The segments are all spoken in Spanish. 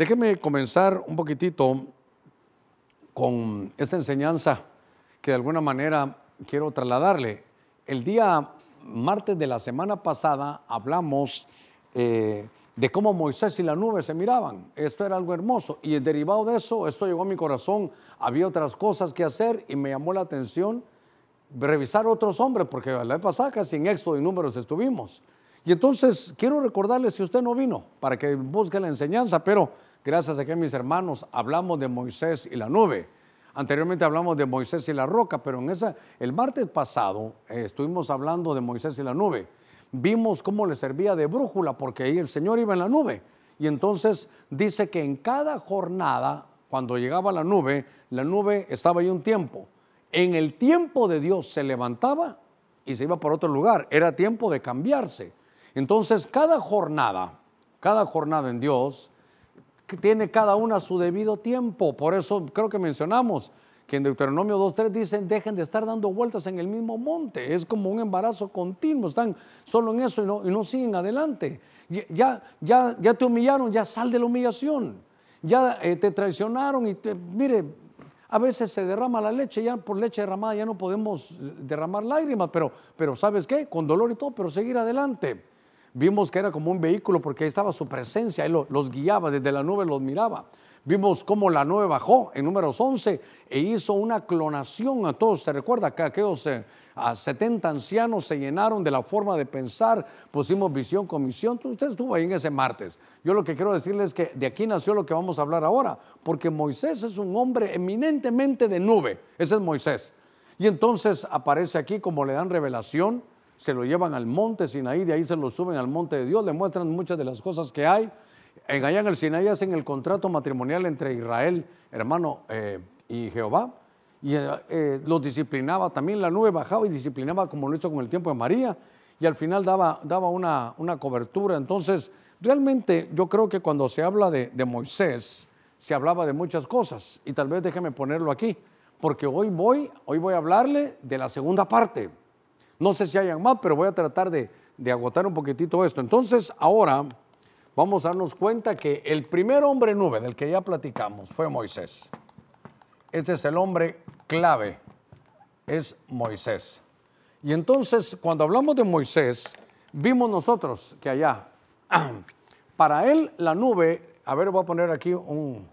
Déjeme comenzar un poquitito con esta enseñanza que de alguna manera quiero trasladarle. El día martes de la semana pasada hablamos eh, de cómo Moisés y la nube se miraban. Esto era algo hermoso. Y derivado de eso, esto llegó a mi corazón. Había otras cosas que hacer y me llamó la atención revisar otros hombres, porque la vez pasada casi en Éxodo y Números estuvimos. Y entonces quiero recordarle si usted no vino, para que busque la enseñanza, pero gracias a que mis hermanos hablamos de Moisés y la nube. Anteriormente hablamos de Moisés y la roca, pero en esa, el martes pasado eh, estuvimos hablando de Moisés y la nube. Vimos cómo le servía de brújula, porque ahí el Señor iba en la nube. Y entonces dice que en cada jornada, cuando llegaba la nube, la nube estaba ahí un tiempo. En el tiempo de Dios se levantaba y se iba por otro lugar. Era tiempo de cambiarse. Entonces, cada jornada, cada jornada en Dios, tiene cada una su debido tiempo. Por eso creo que mencionamos que en Deuteronomio 2.3 dicen, dejen de estar dando vueltas en el mismo monte. Es como un embarazo continuo, están solo en eso y no, siguen adelante. Ya, ya, ya te humillaron, ya sal de la humillación. Ya eh, te traicionaron y te, mire, a veces se derrama la leche, ya por leche derramada ya no podemos derramar lágrimas, pero, pero ¿sabes qué? Con dolor y todo, pero seguir adelante. Vimos que era como un vehículo porque ahí estaba su presencia, él los guiaba, desde la nube los miraba. Vimos cómo la nube bajó en números 11 e hizo una clonación a todos. ¿Se recuerda que aquellos eh, a 70 ancianos se llenaron de la forma de pensar? Pusimos visión, comisión. Usted estuvo ahí en ese martes. Yo lo que quiero decirles es que de aquí nació lo que vamos a hablar ahora, porque Moisés es un hombre eminentemente de nube. Ese es Moisés. Y entonces aparece aquí como le dan revelación se lo llevan al monte Sinaí, de ahí se lo suben al monte de Dios, le muestran muchas de las cosas que hay. En allá en el Sinaí hacen el contrato matrimonial entre Israel, hermano, eh, y Jehová. Y eh, eh, disciplinaba, también la nube bajaba y disciplinaba como lo hizo con el tiempo de María. Y al final daba, daba una, una cobertura. Entonces, realmente yo creo que cuando se habla de, de Moisés, se hablaba de muchas cosas. Y tal vez déjeme ponerlo aquí, porque hoy voy, hoy voy a hablarle de la segunda parte no sé si hayan más, pero voy a tratar de, agotar un poquitito esto. Entonces, ahora vamos a darnos cuenta que el primer hombre nube del que ya platicamos fue Moisés. Este es el hombre clave, es Moisés. Y entonces, cuando hablamos de Moisés, vimos nosotros que allá, para él la nube, a ver, voy a poner aquí un,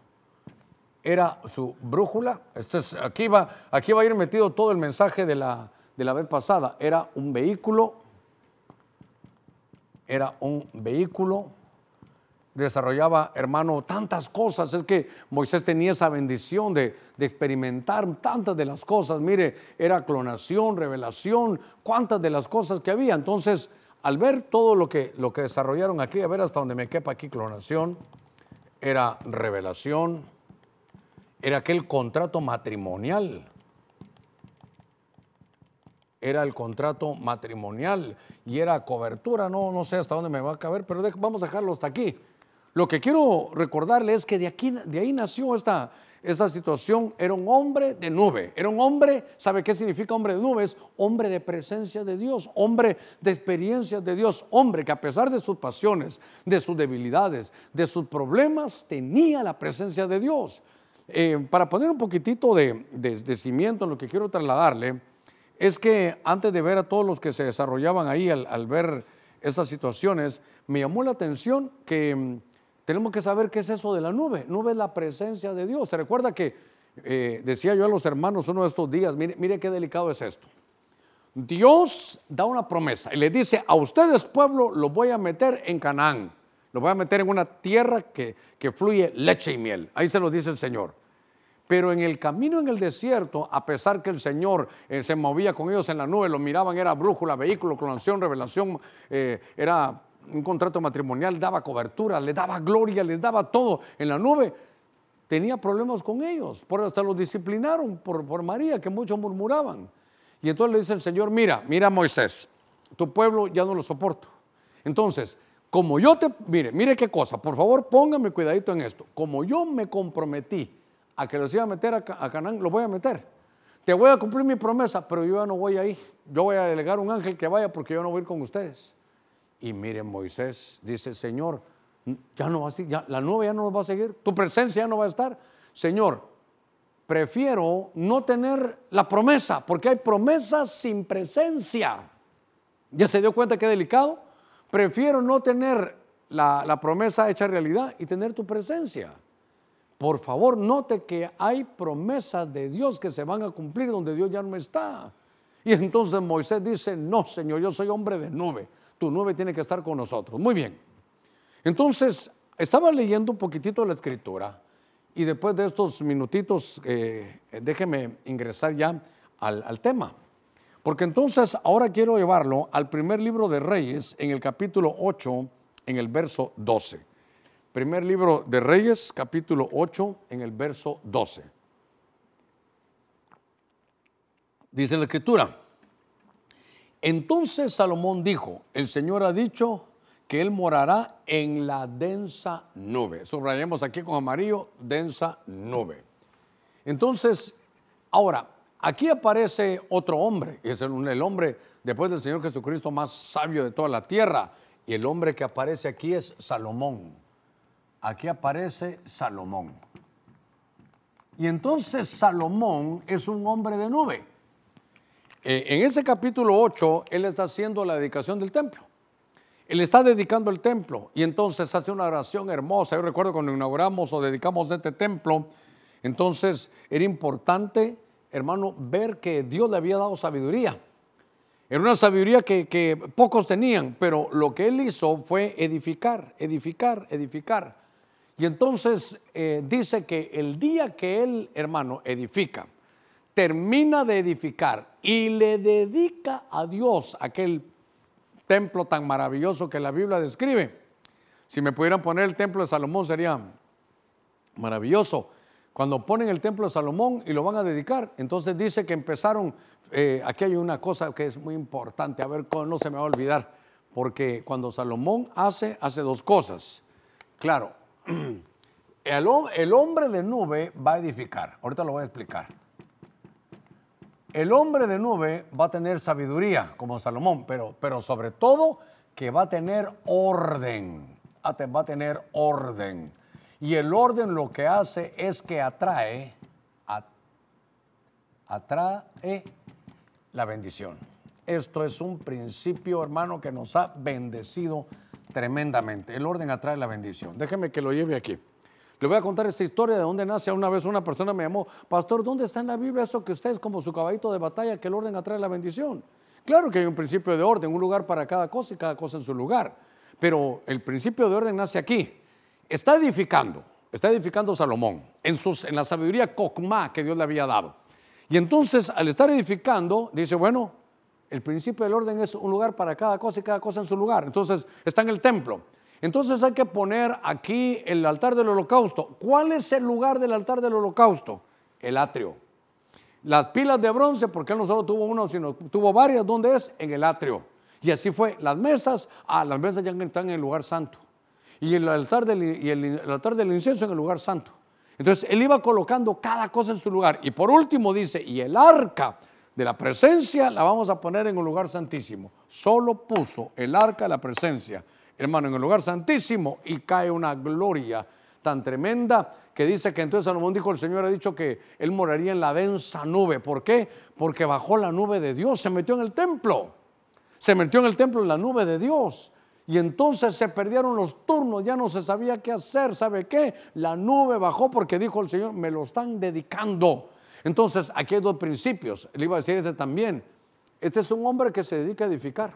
era su brújula. Esto es, aquí, va, aquí va a ir metido todo el mensaje de la, de la vez pasada. Era un vehículo, era un vehículo, desarrollaba, hermano, tantas cosas. Es que Moisés tenía esa bendición de, experimentar tantas de las cosas. Mire, era clonación, revelación, cuántas de las cosas que había. Entonces, al ver todo lo que, lo que desarrollaron aquí, a ver hasta donde me quepa aquí clonación, era revelación, era aquel contrato matrimonial era el contrato matrimonial y era cobertura, no, no sé hasta dónde me va a caber, pero vamos a dejarlo hasta aquí. Lo que quiero recordarle es que de, aquí, de ahí nació esta, esta situación, era un hombre de nube, era un hombre, ¿sabe qué significa hombre de nube? Es hombre de presencia de Dios, hombre de experiencias de Dios, hombre que a pesar de sus pasiones, de sus debilidades, de sus problemas, tenía la presencia de Dios. Eh, para poner un poquitito de, de cimiento en lo que quiero trasladarle, es que antes de ver a todos los que se desarrollaban ahí al, ver esas situaciones, me llamó la atención que mm, tenemos que saber qué es eso de la nube. Nube es la presencia de Dios. Se recuerda que eh, decía yo a los hermanos uno de estos días, mire, mire qué delicado es esto. Dios da una promesa y le dice, a ustedes pueblo lo voy a meter en Canaán, lo voy a meter en una tierra que, que fluye leche y miel. Ahí se lo dice el Señor. Pero en el camino en el desierto, a pesar que el Señor eh, se movía con ellos en la nube, lo miraban, era brújula, vehículo, clonación, revelación, eh, era un contrato matrimonial, daba cobertura, le daba gloria, les daba todo en la nube, tenía problemas con ellos, por hasta los disciplinaron por, por María, que muchos murmuraban. Y entonces le dice el Señor, mira, mira Moisés, tu pueblo ya no lo soporto. Entonces, como yo te, mire, mire qué cosa, por favor póngame cuidadito en esto, como yo me comprometí a que los iba a meter a, Canaán, lo voy a meter. Te voy a cumplir mi promesa, pero yo ya no voy ahí. Yo voy a delegar un ángel que vaya porque yo no voy a ir con ustedes. Y miren, Moisés dice, Señor, ya no va a seguir, ya, la nube ya no nos va a seguir, tu presencia ya no va a estar. Señor, prefiero no tener la promesa, porque hay promesas sin presencia. ¿Ya se dio cuenta qué delicado? Prefiero no tener la, la promesa hecha realidad y tener tu presencia. Por favor, note que hay promesas de Dios que se van a cumplir donde Dios ya no está. Y entonces Moisés dice, no, Señor, yo soy hombre de nube. Tu nube tiene que estar con nosotros. Muy bien. Entonces, estaba leyendo un poquitito la escritura y después de estos minutitos, eh, déjeme ingresar ya al, al tema. Porque entonces ahora quiero llevarlo al primer libro de Reyes, en el capítulo 8, en el verso 12. Primer libro de Reyes, capítulo 8, en el verso 12. Dice la escritura, entonces Salomón dijo, el Señor ha dicho que Él morará en la densa nube. Subrayemos aquí con amarillo, densa nube. Entonces, ahora, aquí aparece otro hombre, es el hombre después del Señor Jesucristo más sabio de toda la tierra, y el hombre que aparece aquí es Salomón aquí aparece Salomón. Y entonces Salomón es un hombre de nube. Eh, en ese capítulo 8, él está haciendo la dedicación del templo. Él está dedicando el templo y entonces hace una oración hermosa. Yo recuerdo cuando inauguramos o dedicamos este templo, entonces era importante, hermano, ver que Dios le había dado sabiduría. Era una sabiduría que, que pocos tenían, pero lo que él hizo fue edificar, edificar, edificar. Y entonces eh, dice que el día que él, hermano, edifica, termina de edificar y le dedica a Dios aquel templo tan maravilloso que la Biblia describe. Si me pudieran poner el templo de Salomón sería maravilloso. Cuando ponen el templo de Salomón y lo van a dedicar, entonces dice que empezaron, eh, aquí hay una cosa que es muy importante, a ver, no se me va a olvidar, porque cuando Salomón hace, hace dos cosas. Claro, el, hombre de nube va a edificar. Ahorita lo voy a explicar. El hombre de nube va a tener sabiduría como Salomón, pero, sobre todo que va a tener orden. Va a tener orden. Y el orden lo que hace es que atrae la bendición. Esto es un principio, hermano, que nos ha bendecido tremendamente. El orden atrae la bendición. Déjeme que lo lleve aquí. Le voy a contar esta historia de dónde nace. Una vez una persona me llamó, Pastor, ¿dónde está en la Biblia eso que usted es como su caballito de batalla, que el orden atrae la bendición? Claro que hay un principio de orden, un lugar para cada cosa y cada cosa en su lugar. Pero el principio de orden nace aquí. Está edificando, está edificando Salomón en, en la sabiduría cocma que Dios le había dado. Y entonces, al estar edificando, dice, bueno, el principio del orden es un lugar para cada cosa y cada cosa en su lugar. Entonces está en el templo. Entonces hay que poner aquí el altar del holocausto. ¿Cuál es el lugar del altar del holocausto? El atrio. Las pilas de bronce, porque él no solo tuvo uno, sino tuvo varias. ¿Dónde es? En el atrio. Y así fue. Las mesas, ah, las mesas ya están en el lugar santo. Y el altar del, y el altar del incienso en el lugar santo. Entonces él iba colocando cada cosa en su lugar. Y por último dice, y el arca de la presencia la vamos a poner en un lugar santísimo. Solo puso el arca de la presencia, hermano, en el lugar santísimo y cae una gloria tan tremenda que dice que entonces Salomón dijo, el Señor ha dicho que él moraría en la densa nube. ¿Por qué? Porque bajó la nube de Dios, se metió en el templo. Se metió en el templo en la nube de Dios. Y entonces se perdieron los turnos, ya no se sabía qué hacer. ¿Sabe qué? La nube bajó porque dijo el Señor, me lo están dedicando. Entonces, aquí hay dos principios. Le iba a decir este también. Este es un hombre que se dedica a edificar.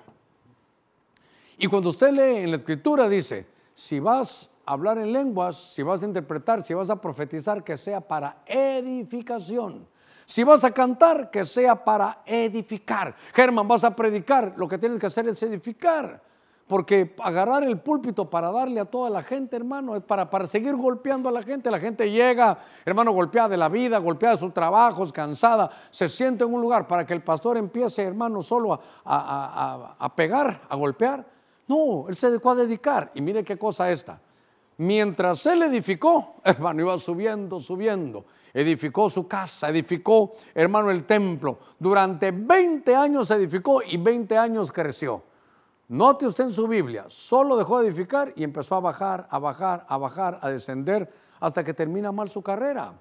Y cuando usted lee en la escritura dice, si vas a hablar en lenguas, si vas a interpretar, si vas a profetizar, que sea para edificación. Si vas a cantar, que sea para edificar. Germán, vas a predicar, lo que tienes que hacer es edificar. Porque agarrar el púlpito para darle a toda la gente, hermano, es para, para seguir golpeando a la gente. La gente llega, hermano, golpeada de la vida, golpeada de sus trabajos, cansada, se siente en un lugar para que el pastor empiece, hermano, solo a, a pegar, a golpear. No, él se dedicó a dedicar. Y mire qué cosa esta. Mientras él edificó, hermano, iba subiendo, subiendo. Edificó su casa, edificó, hermano, el templo. Durante 20 años edificó y 20 años creció. Note usted en su Biblia, solo dejó de edificar y empezó a bajar, a bajar, a bajar, a descender hasta que termina mal su carrera.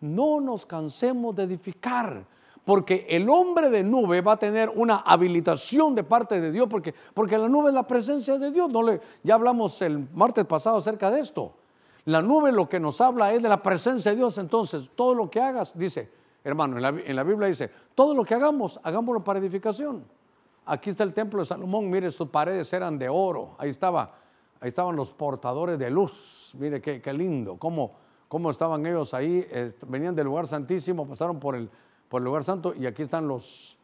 No nos cansemos de edificar, porque el hombre de nube va a tener una habilitación de parte de Dios, porque, porque la nube es la presencia de Dios. No le, ya hablamos el martes pasado acerca de esto. La nube lo que nos habla es de la presencia de Dios. Entonces, todo lo que hagas, dice, hermano, en la, en la Biblia dice, todo lo que hagamos, hagámoslo para edificación. Aquí está el templo de Salomón, mire, sus paredes eran de oro. Ahí estaba, ahí estaban los portadores de luz. Mire qué, lindo, cómo, cómo, estaban ellos ahí. venían del lugar santísimo, pasaron por el, por el lugar santo y aquí están los,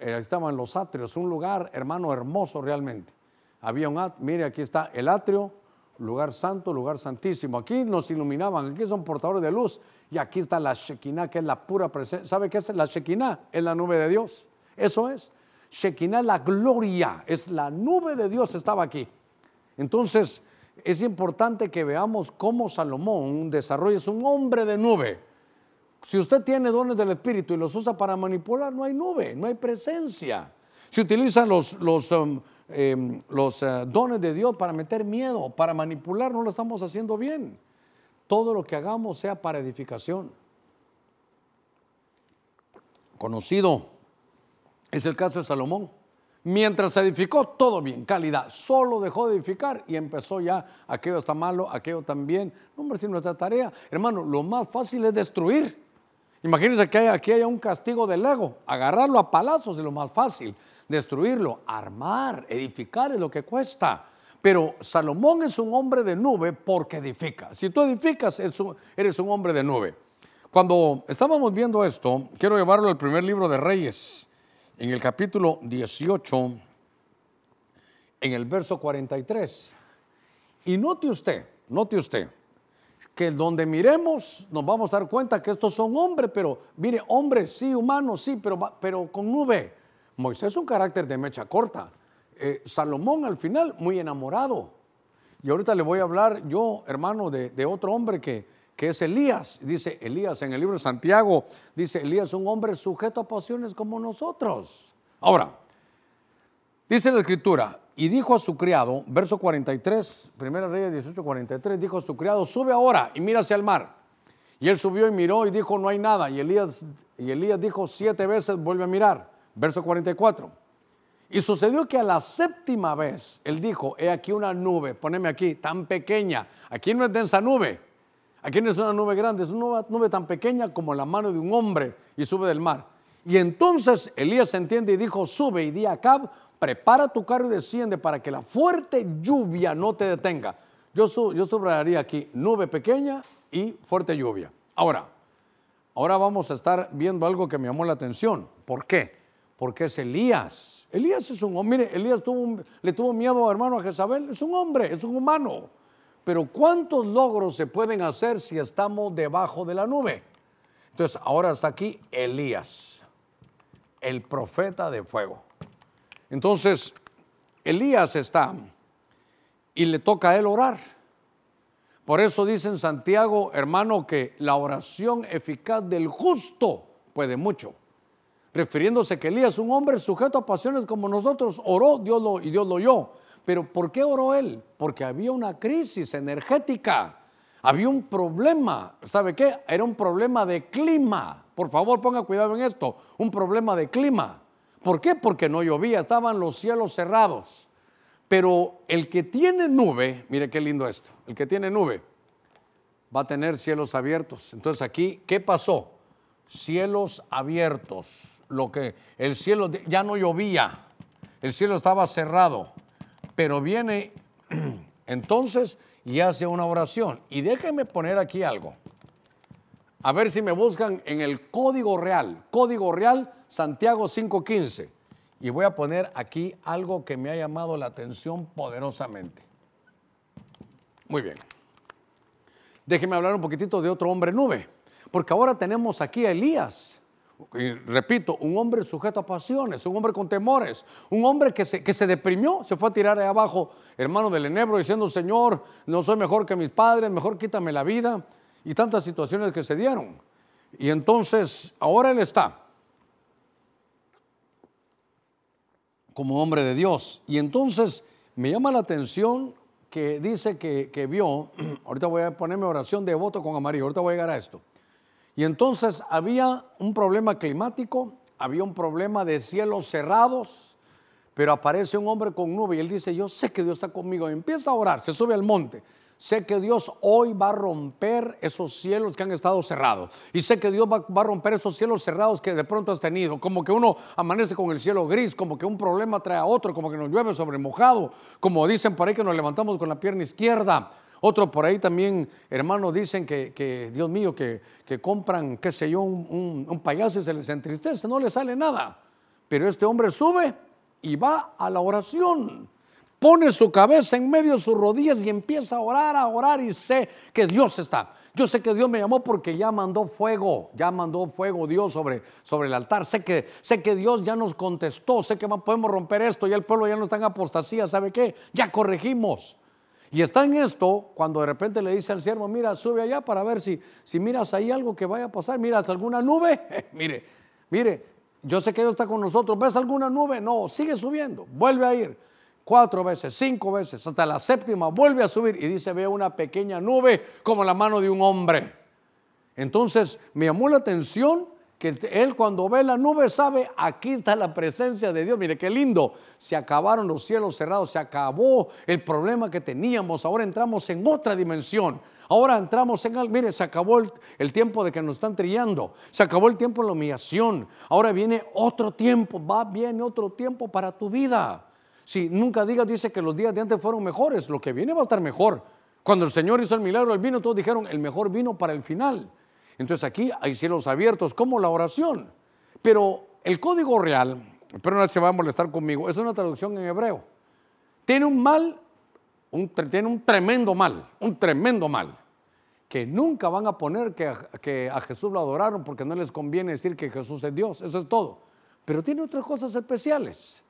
eh, estaban los atrios, un lugar, hermano, hermoso realmente. Había un atrio, mire, aquí está el atrio, lugar santo, lugar santísimo. Aquí nos iluminaban, aquí son portadores de luz y aquí está la Shekinah, que es la pura presencia. ¿Sabe qué es la Shekinah? Es la nube de Dios. Eso es. Shekinah, la gloria, es la nube de Dios estaba aquí. Entonces, es importante que veamos cómo Salomón desarrolla, es un hombre de nube. Si usted tiene dones del Espíritu y los usa para manipular, no hay nube, no hay presencia. Si utiliza los, los, um, em, los eh, dones de Dios para meter miedo, para manipular, no lo estamos haciendo bien. Todo lo que hagamos sea para edificación. Conocido es el caso de Salomón. Mientras edificó, todo bien, calidad. Solo dejó de edificar y empezó ya, aquello está malo, aquello también. No, hombre, si nuestra tarea, hermano, lo más fácil es destruir. Imagínense que aquí haya un castigo del ego. Agarrarlo a palazos es lo más fácil. Destruirlo, armar, edificar es lo que cuesta. Pero Salomón es un hombre de nube porque edifica. Si tú edificas, eres un hombre de nube. Cuando estábamos viendo esto, quiero llevarlo al primer libro de Reyes en el capítulo 18, en el verso 43. Y note usted, note usted, que donde miremos nos vamos a dar cuenta que estos son hombres, pero mire, hombres, sí, humanos, sí, pero, pero con nube. Moisés es un carácter de mecha corta. Eh, Salomón al final, muy enamorado. Y ahorita le voy a hablar yo, hermano, de, de otro hombre que, que es Elías. Dice Elías en el libro de Santiago, dice Elías, un hombre sujeto a pasiones como nosotros. Ahora, dice la escritura, y dijo a su criado, verso 43, primera Reyes 18, 43, dijo a su criado, sube ahora y mira hacia el mar. Y él subió y miró y dijo, no hay nada. Y Elías, y Elías dijo siete veces, vuelve a mirar. Verso 44. Y sucedió que a la séptima vez él dijo, he aquí una nube, poneme aquí, tan pequeña. Aquí no es densa nube, Aquí no es una nube grande, es una nube tan pequeña como la mano de un hombre y sube del mar. Y entonces Elías entiende y dijo, sube y di a Cab, prepara tu carro y desciende para que la fuerte lluvia no te detenga. Yo, yo aquí nube pequeña y fuerte lluvia. Ahora, ahora vamos a estar viendo algo que me llamó la atención. ¿Por qué? Porque es Elías. Elías es un hombre, mire, Elías le tuvo miedo, hermano, a Jezabel. Es un hombre, es un humano. Pero ¿cuántos logros se pueden hacer si estamos debajo de la nube? Entonces, ahora está aquí Elías, el profeta de fuego. Entonces, Elías está y le toca a él orar. Por eso dice en Santiago, hermano, que la oración eficaz del justo puede mucho. Refiriéndose que Elías, un hombre sujeto a pasiones como nosotros, oró Dios lo, y Dios lo oyó. Pero ¿por qué oró él? Porque había una crisis energética, había un problema, ¿sabe qué? Era un problema de clima. Por favor, ponga cuidado en esto, un problema de clima. ¿Por qué? Porque no llovía, estaban los cielos cerrados. Pero el que tiene nube, mire qué lindo esto, el que tiene nube va a tener cielos abiertos. Entonces aquí, ¿qué pasó? Cielos abiertos. Lo que el cielo ya no llovía, el cielo estaba cerrado pero viene entonces y hace una oración. Y déjenme poner aquí algo. A ver si me buscan en el código real. Código real Santiago 5.15. Y voy a poner aquí algo que me ha llamado la atención poderosamente. Muy bien. Déjenme hablar un poquitito de otro hombre nube. Porque ahora tenemos aquí a Elías repito, un hombre sujeto a pasiones, un hombre con temores, un hombre que se, que se deprimió, se fue a tirar ahí abajo, hermano del enebro, diciendo, Señor, no soy mejor que mis padres, mejor quítame la vida, y tantas situaciones que se dieron. Y entonces, ahora él está como hombre de Dios. Y entonces me llama la atención que dice que, que vio, ahorita voy a ponerme oración de voto con amarillo, ahorita voy a llegar a esto. Y entonces había un problema climático, había un problema de cielos cerrados, pero aparece un hombre con nube y él dice, yo sé que Dios está conmigo. Y empieza a orar, se sube al monte. Sé que Dios hoy va a romper esos cielos que han estado cerrados. Y sé que Dios va, a romper esos cielos cerrados que de pronto has tenido. Como que uno amanece con el cielo gris, como que un problema trae a otro, como que nos llueve sobre mojado. Como dicen por ahí que nos levantamos con la pierna izquierda. Otro por ahí también, hermanos, dicen que, Dios mío, que, compran, qué sé yo, un, un payaso y se les entristece, no le sale nada. Pero este hombre sube y va a la oración. Pone su cabeza en medio de sus rodillas y empieza a orar, a orar y sé que Dios está. Yo sé que Dios me llamó porque ya mandó fuego, ya mandó fuego Dios sobre, sobre el altar. Sé que, sé que Dios ya nos contestó, sé que podemos romper esto, ya el pueblo ya no está en apostasía, ¿sabe qué? Ya corregimos. Y está en esto cuando de repente le dice al siervo, mira, sube allá para ver si, si miras ahí algo que vaya a pasar, miras alguna nube, mire, mire, yo sé que Dios está con nosotros, ¿ves alguna nube? No, sigue subiendo, vuelve a ir. Cuatro veces, cinco veces, hasta la séptima vuelve a subir y dice, ve una pequeña nube como la mano de un hombre. Entonces me llamó la atención que él cuando ve la nube sabe, aquí está la presencia de Dios. Mire qué lindo, se acabaron los cielos cerrados, se acabó el problema que teníamos, ahora entramos en otra dimensión. Ahora entramos en, mire, se acabó el, tiempo de que nos están trillando, se acabó el tiempo de la humillación, ahora viene otro tiempo, va, viene otro tiempo para tu vida. Si nunca digas, dice que los días de antes fueron mejores, lo que viene va a estar mejor. Cuando el Señor hizo el milagro del vino, todos dijeron, el mejor vino para el final. Entonces aquí hay cielos abiertos, como la oración. Pero el código real, pero no se va a molestar conmigo, es una traducción en hebreo. Tiene un mal, tiene un tremendo mal, un tremendo mal, que nunca van a poner que que a Jesús lo adoraron porque no les conviene decir que Jesús es Dios, eso es todo. Pero tiene otras cosas especiales.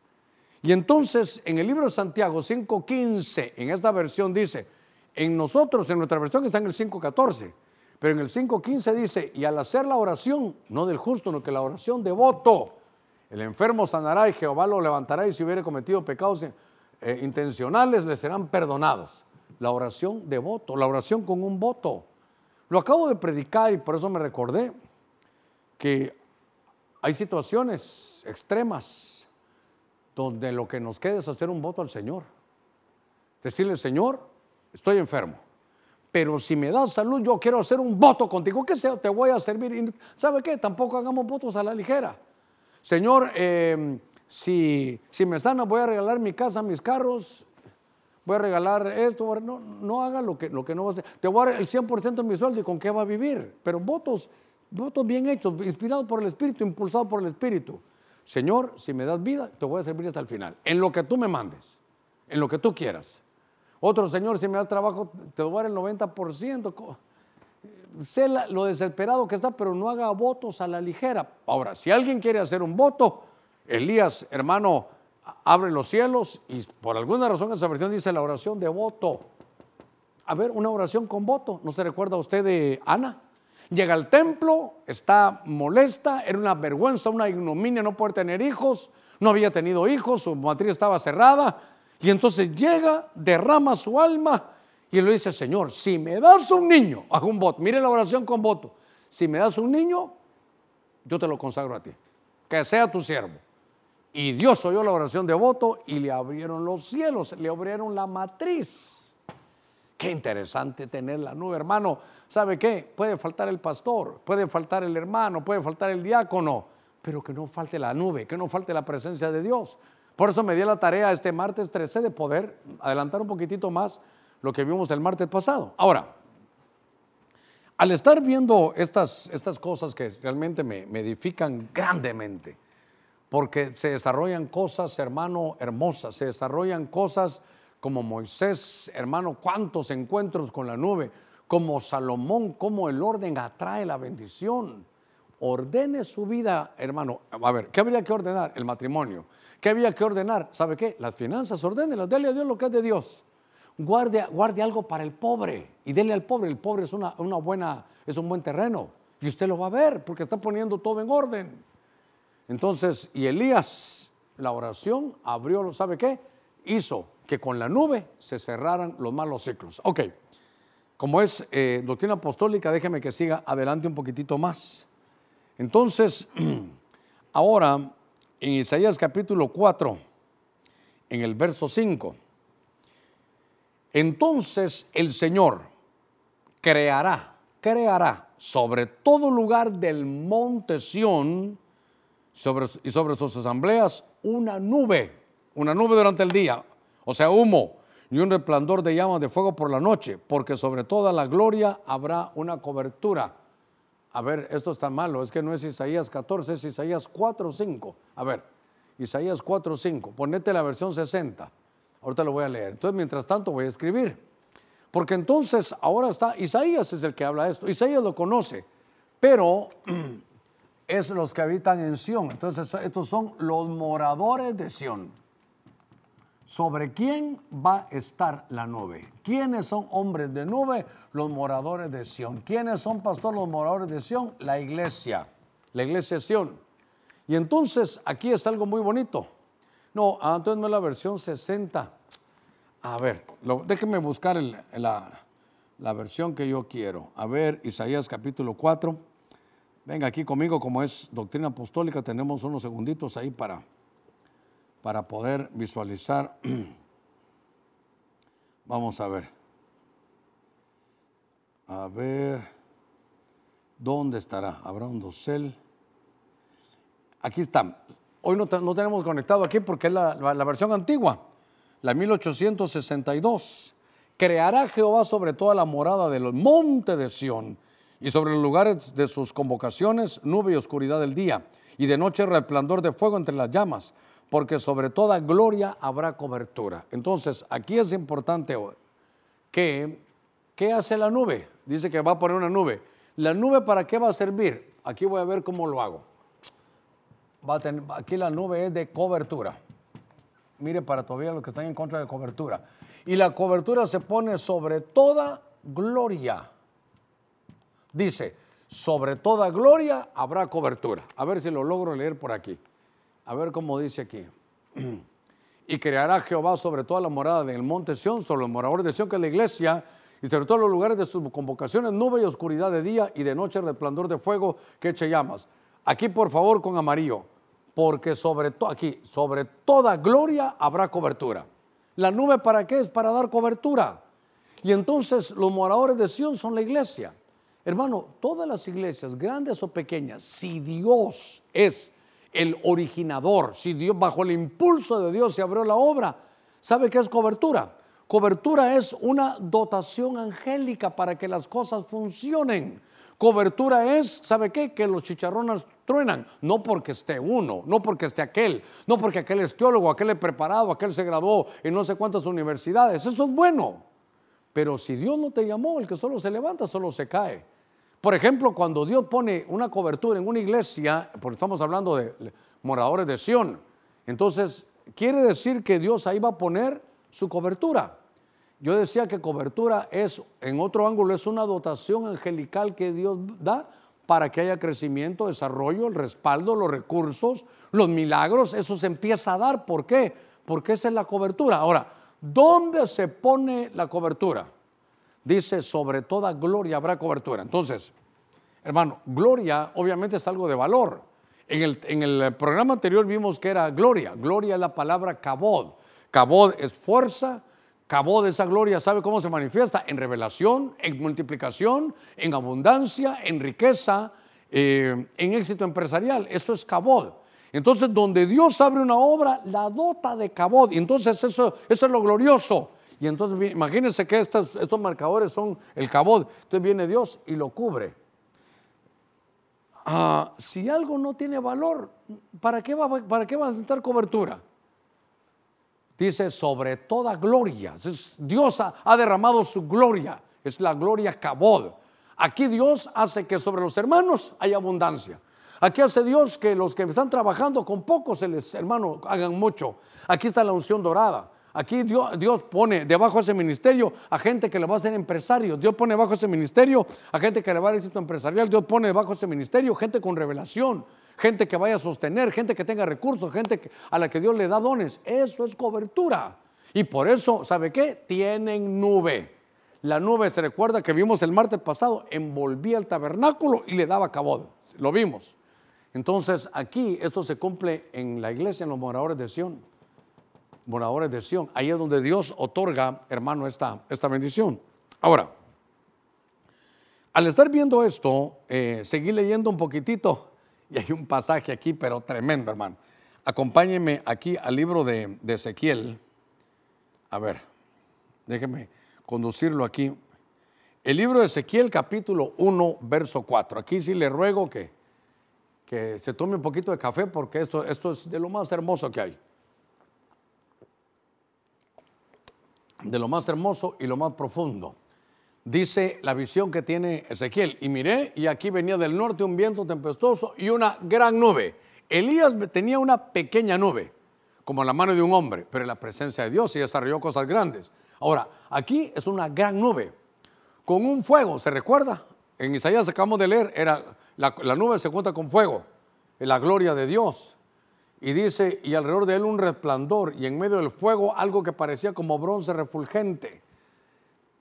Y entonces en el libro de Santiago 5.15, en esta versión dice, en nosotros, en nuestra versión está en el 5.14 pero en el 5.15 dice, y al hacer la oración, no del justo, sino que la oración de voto, el enfermo sanará y Jehová lo levantará y si hubiere cometido pecados eh, intencionales le serán perdonados. La oración de voto, la oración con un voto. Lo acabo de predicar y por eso me recordé que hay situaciones extremas donde lo que nos queda es hacer un voto al Señor. Decirle, Señor, estoy enfermo pero si me das salud, yo quiero hacer un voto contigo, que sea, te voy a servir. ¿Sabe qué? Tampoco hagamos votos a la ligera. Señor, eh, si, si me sana, voy a regalar mi casa, mis carros, voy a regalar esto. No, no haga lo que, lo que no va a hacer. Te voy a dar el 100% de mi sueldo y con qué va a vivir. Pero votos, votos bien hechos, inspirados por el Espíritu, impulsados por el Espíritu. Señor, si me das vida, te voy a servir hasta el final. En lo que tú me mandes, en lo que tú quieras. Otro, Señor, si me das trabajo, te voy a dar el 90%. Sé lo desesperado que está, pero no haga votos a la ligera. Ahora, si alguien quiere hacer un voto, Elías, hermano, abre los cielos y por alguna razón esa versión dice la oración de voto. A ver, una oración con voto. ¿No se recuerda usted de Ana? Llega al templo, está molesta, era una vergüenza, una ignominia no poder tener hijos, no había tenido hijos, su matriz estaba cerrada, y entonces llega, derrama su alma y le dice, Señor, si me das un niño, hago un voto, mire la oración con voto, si me das un niño, yo te lo consagro a ti, que sea tu siervo. Y Dios oyó la oración de voto y le abrieron los cielos, le abrieron la matriz. Qué interesante tener la nube, hermano. ¿Sabe qué? Puede faltar el pastor, puede faltar el hermano, puede faltar el diácono, pero que no falte la nube, que no falte la presencia de Dios. Por eso me di la tarea este martes 13 de poder adelantar un poquitito más lo que vimos el martes pasado. Ahora, al estar viendo estas, estas cosas que realmente me, me edifican grandemente, porque se desarrollan cosas, hermano, hermosas, se desarrollan cosas como Moisés, hermano, cuántos encuentros con la nube, como Salomón, cómo el orden atrae la bendición. Ordene su vida, hermano. A ver, ¿qué habría que ordenar? El matrimonio. ¿Qué había que ordenar? ¿Sabe qué? Las finanzas, ordénelas, dele a Dios lo que es de Dios. Guarde, guarde algo para el pobre y dele al pobre. El pobre es, una, una buena, es un buen terreno y usted lo va a ver porque está poniendo todo en orden. Entonces, y Elías la oración abrió, ¿sabe qué? Hizo que con la nube se cerraran los malos ciclos. Ok, como es eh, doctrina apostólica, déjeme que siga adelante un poquitito más. Entonces, ahora en Isaías capítulo 4, en el verso 5, entonces el Señor creará, creará sobre todo lugar del monte Sión sobre, y sobre sus asambleas una nube, una nube durante el día, o sea, humo y un resplandor de llamas de fuego por la noche, porque sobre toda la gloria habrá una cobertura. A ver, esto está malo, es que no es Isaías 14, es Isaías 4, 5. A ver, Isaías 4, 5, ponete la versión 60. Ahorita lo voy a leer. Entonces, mientras tanto, voy a escribir. Porque entonces ahora está, Isaías es el que habla esto, Isaías lo conoce, pero es los que habitan en Sión. Entonces, estos son los moradores de Sión. ¿Sobre quién va a estar la nube? ¿Quiénes son hombres de nube? Los moradores de Sión. ¿Quiénes son, pastor, los moradores de Sión? La iglesia, la iglesia de Sión. Y entonces aquí es algo muy bonito. No, entonces no es la versión 60. A ver, déjenme buscar la, la versión que yo quiero. A ver, Isaías capítulo 4. Venga aquí conmigo, como es doctrina apostólica, tenemos unos segunditos ahí para para poder visualizar. Vamos a ver. A ver. ¿Dónde estará? ¿Habrá un dosel? Aquí está. Hoy no, tenemos conectado aquí porque es la, la versión antigua, la 1862. Creará Jehová sobre toda la morada del monte de Sión y sobre los lugares de sus convocaciones nube y oscuridad del día y de noche resplandor de fuego entre las llamas porque sobre toda gloria habrá cobertura. Entonces, aquí es importante que, ¿qué hace la nube? Dice que va a poner una nube. ¿La nube para qué va a servir? Aquí voy a ver cómo lo hago. Aquí la nube es de cobertura. Mire para todavía los que están en contra de cobertura. Y la cobertura se pone sobre toda gloria. Dice, sobre toda gloria habrá cobertura. A ver si lo logro leer por aquí. A ver cómo dice aquí. y creará Jehová sobre toda la morada del monte Sión, sobre los moradores de Sión, que es la iglesia, y sobre todos los lugares de sus convocaciones, nube y oscuridad de día, y de noche resplandor de fuego que eche llamas. Aquí, por favor, con amarillo, porque sobre todo, aquí, sobre toda gloria habrá cobertura. La nube para qué es? Para dar cobertura. Y entonces los moradores de Sión son la iglesia. Hermano, todas las iglesias, grandes o pequeñas, si Dios es el originador, si Dios bajo el impulso de Dios se abrió la obra, ¿sabe qué es cobertura? Cobertura es una dotación angélica para que las cosas funcionen. Cobertura es, ¿sabe qué? Que los chicharrones truenan. No porque esté uno, no porque esté aquel, no porque aquel es teólogo, aquel es preparado, aquel se graduó en no sé cuántas universidades. Eso es bueno. Pero si Dios no te llamó, el que solo se levanta, solo se cae. Por ejemplo, cuando Dios pone una cobertura en una iglesia, porque estamos hablando de moradores de Sión, entonces quiere decir que Dios ahí va a poner su cobertura. Yo decía que cobertura es, en otro ángulo, es una dotación angelical que Dios da para que haya crecimiento, desarrollo, el respaldo, los recursos, los milagros, eso se empieza a dar. ¿Por qué? Porque esa es la cobertura. Ahora, ¿dónde se pone la cobertura? Dice, sobre toda gloria habrá cobertura. Entonces, hermano, gloria obviamente es algo de valor. En el, en el programa anterior vimos que era gloria. Gloria es la palabra cabod. Cabod es fuerza. Cabod, esa gloria, ¿sabe cómo se manifiesta? En revelación, en multiplicación, en abundancia, en riqueza, eh, en éxito empresarial. Eso es cabod. Entonces, donde Dios abre una obra, la dota de cabod. Entonces eso, eso es lo glorioso. Y entonces imagínense que estos, estos marcadores son el cabot. Entonces viene Dios y lo cubre. Ah, si algo no tiene valor, ¿para qué, va, ¿para qué va a necesitar cobertura? Dice, sobre toda gloria. Dios ha, derramado su gloria. Es la gloria cabod. Aquí Dios hace que sobre los hermanos haya abundancia. Aquí hace Dios que los que están trabajando con poco se les, hermano, hagan mucho. Aquí está la unción dorada. Aquí Dios, pone debajo de ese ministerio a gente que le va a ser empresario. Dios pone debajo de ese ministerio a gente que le va a dar éxito empresarial. Dios pone debajo de ese ministerio gente con revelación, gente que vaya a sostener, gente que tenga recursos, gente a la que Dios le da dones. Eso es cobertura. Y por eso, ¿sabe qué? Tienen nube. La nube, se recuerda que vimos el martes pasado, envolvía el tabernáculo y le daba cabod. Lo vimos. Entonces, aquí esto se cumple en la iglesia, en los moradores de Sión. Moradores de Sión. Ahí es donde Dios otorga, hermano, esta, esta bendición. Ahora, al estar viendo esto, eh, seguí leyendo un poquitito y hay un pasaje aquí, pero tremendo, hermano. Acompáñenme aquí al libro de, Ezequiel. A ver, déjeme conducirlo aquí. El libro de Ezequiel, capítulo 1, verso 4. Aquí sí le ruego que, que se tome un poquito de café porque esto, esto es de lo más hermoso que hay. De lo más hermoso y lo más profundo dice la visión que tiene Ezequiel. Y miré, y aquí venía del norte un viento tempestuoso y una gran nube. Elías tenía una pequeña nube, como la mano de un hombre, pero en la presencia de Dios y desarrolló cosas grandes. Ahora, aquí es una gran nube, con un fuego, ¿se recuerda? En Isaías acabamos de leer, era, la, la nube se cuenta con fuego, en la gloria de Dios. Y dice, y alrededor de él un resplandor, y en medio del fuego algo que parecía como bronce refulgente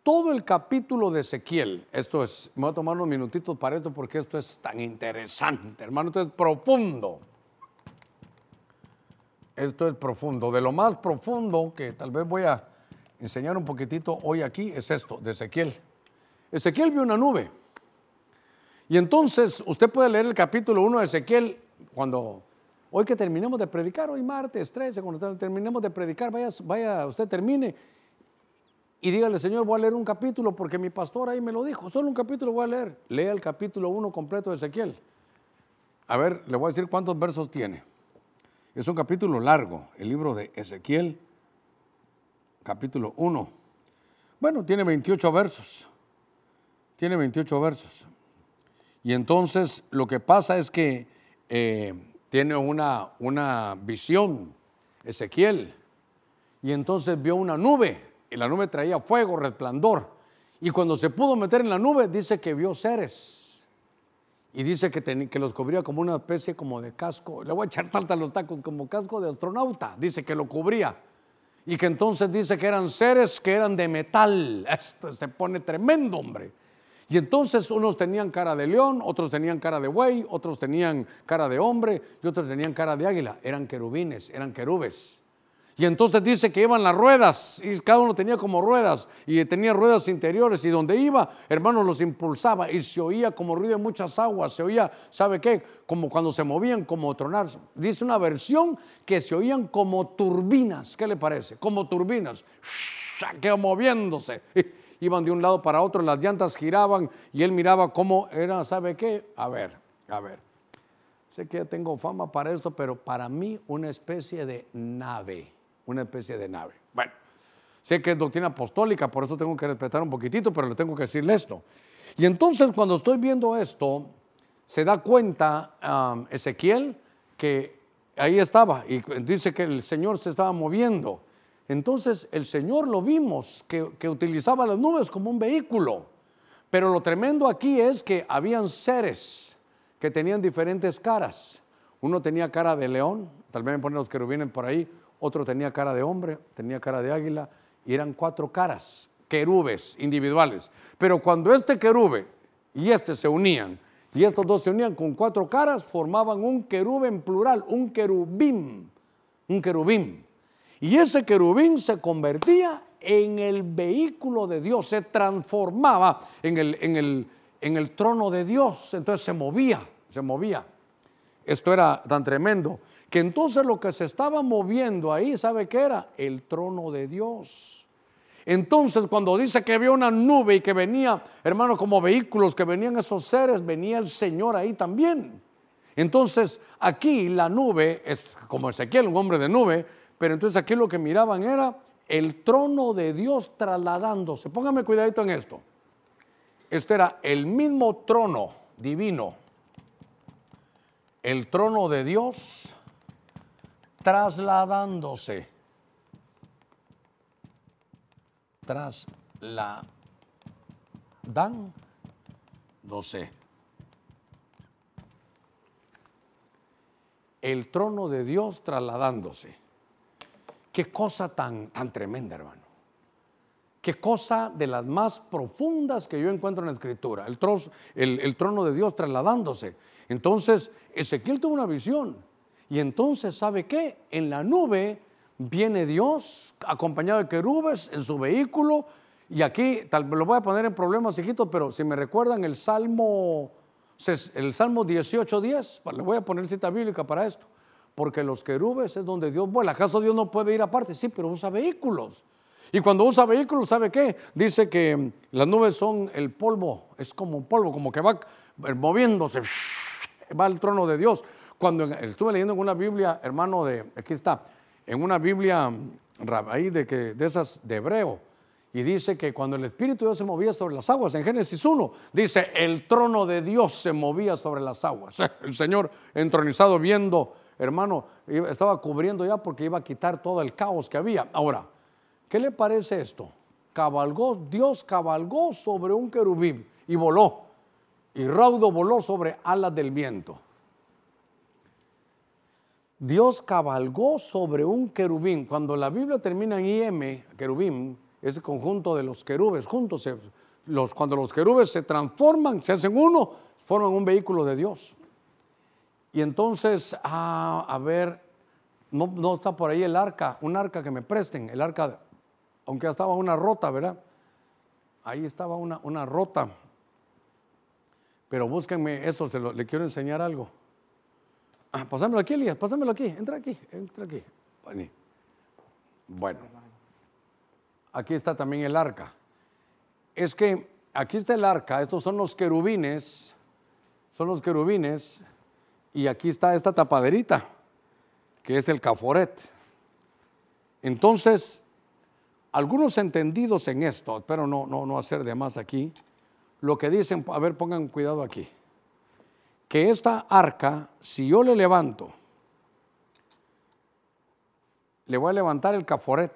todo el capítulo de Ezequiel, esto es, me voy a tomar unos minutitos para esto porque esto es tan interesante, hermano, esto es profundo. Esto es profundo. De lo más profundo que tal vez voy a enseñar un poquitito hoy aquí es esto, de Ezequiel. Ezequiel vio una nube. Y entonces usted puede leer el capítulo 1 de Ezequiel cuando, hoy que terminemos de predicar, hoy martes 13, cuando terminemos de predicar, vaya, vaya, usted termine y dígale, Señor, voy a leer un capítulo porque mi pastor ahí me lo dijo. Solo un capítulo voy a leer. Lea el capítulo 1 completo de Ezequiel. A ver, le voy a decir cuántos versos tiene. Es un capítulo largo, el libro de Ezequiel, capítulo 1. Bueno, tiene 28 versos. Tiene 28 versos. Y entonces lo que pasa es que eh, tiene una, una visión, Ezequiel. Y entonces vio una nube y la nube traía fuego, resplandor. Y cuando se pudo meter en la nube, dice que vio seres. Y dice que, que los cubría como una especie como de casco. Le voy a echar salta a los tacos, como casco de astronauta. Dice que lo cubría. Y que entonces dice que eran seres que eran de metal. Esto se pone tremendo, hombre. Y entonces unos tenían cara de león, otros tenían cara de buey, otros tenían cara de hombre y otros tenían cara de águila. Eran querubines, eran querubes. Y entonces dice que iban las ruedas y cada uno tenía como ruedas y tenía ruedas interiores y donde iba, hermanos, los impulsaba y se oía como ruido de muchas aguas, se oía, ¿sabe qué? Como cuando se movían como tronar. Dice una versión que se oían como turbinas, ¿qué le parece? Como turbinas, que moviéndose. Iban de un lado para otro, las llantas giraban y él miraba cómo era, ¿sabe qué? A ver, a ver. Sé que ya tengo fama para esto, pero para mí una especie de nave una especie de nave. Bueno, sé que es doctrina apostólica, por eso tengo que respetar un poquitito, pero le tengo que decirle esto. Y entonces cuando estoy viendo esto, se da cuenta um, Ezequiel que ahí estaba y dice que el Señor se estaba moviendo. Entonces el Señor lo vimos, que, que utilizaba las nubes como un vehículo. Pero lo tremendo aquí es que habían seres que tenían diferentes caras. Uno tenía cara de león, tal vez me ponen los querubines por ahí, otro tenía cara de hombre, tenía cara de águila, y eran cuatro caras, querubes individuales. Pero cuando este querube y este se unían, y estos dos se unían con cuatro caras, formaban un querube en plural, un querubín, un querubín. Y ese querubín se convertía en el vehículo de Dios, se transformaba en el, en el, en el trono de Dios, entonces se movía, se movía. Esto era tan tremendo que entonces lo que se estaba moviendo ahí, ¿sabe qué era? El trono de Dios. Entonces cuando dice que había una nube y que venía, hermano, como vehículos, que venían esos seres, venía el Señor ahí también. Entonces aquí la nube, es como Ezequiel, un hombre de nube, pero entonces aquí lo que miraban era el trono de Dios trasladándose. Póngame cuidadito en esto. Este era el mismo trono divino, el trono de Dios trasladándose. Trasladándose. el trono de Dios trasladándose. Qué cosa tan, tan tremenda, hermano. Qué cosa de las más profundas que yo encuentro en la escritura. El, trono de Dios trasladándose. Entonces, Ezequiel tuvo una visión. Y entonces, ¿sabe qué? En la nube viene Dios acompañado de querubes en su vehículo. Y aquí, tal lo voy a poner en problemas, hijitos, pero si me recuerdan el Salmo, el Salmo 18.10, le voy a poner cita bíblica para esto. Porque los querubes es donde Dios vuela. ¿Acaso Dios no puede ir aparte? Sí, pero usa vehículos. Y cuando usa vehículos, ¿sabe qué? Dice que las nubes son el polvo, es como un polvo, como que va moviéndose, va al trono de Dios. Cuando estuve leyendo en una Biblia, hermano, de aquí está, en una Biblia ahí de, que, de esas de hebreo, y dice que cuando el Espíritu de Dios se movía sobre las aguas, en Génesis 1, dice, el trono de Dios se movía sobre las aguas. El Señor entronizado viendo, hermano, estaba cubriendo ya porque iba a quitar todo el caos que había. Ahora, ¿qué le parece esto? Cabalgó, Dios cabalgó sobre un querubín y voló. Y raudo voló sobre alas del viento. Dios cabalgó sobre un querubín. Cuando la Biblia termina en IM, querubín, ese conjunto de los querubes juntos, los, cuando los querubes se transforman, se hacen uno, forman un vehículo de Dios. Y entonces, ah, a ver, no, no, está por ahí el arca, un arca que me presten, el arca, aunque estaba una rota, ¿verdad? Ahí estaba una, una rota. Pero búsquenme eso, se le quiero enseñar algo. Ah, pásamelo aquí, Elías, pásamelo aquí, entra aquí, entra aquí. Bueno, aquí está también el arca. Es que aquí está el arca, estos son los querubines, son los querubines, y aquí está esta tapaderita, que es el caforet. Entonces, algunos entendidos en esto, pero no, no, no hacer de más aquí, lo que dicen, a ver, pongan cuidado aquí que esta arca, si yo le levanto, le voy a levantar el caforet.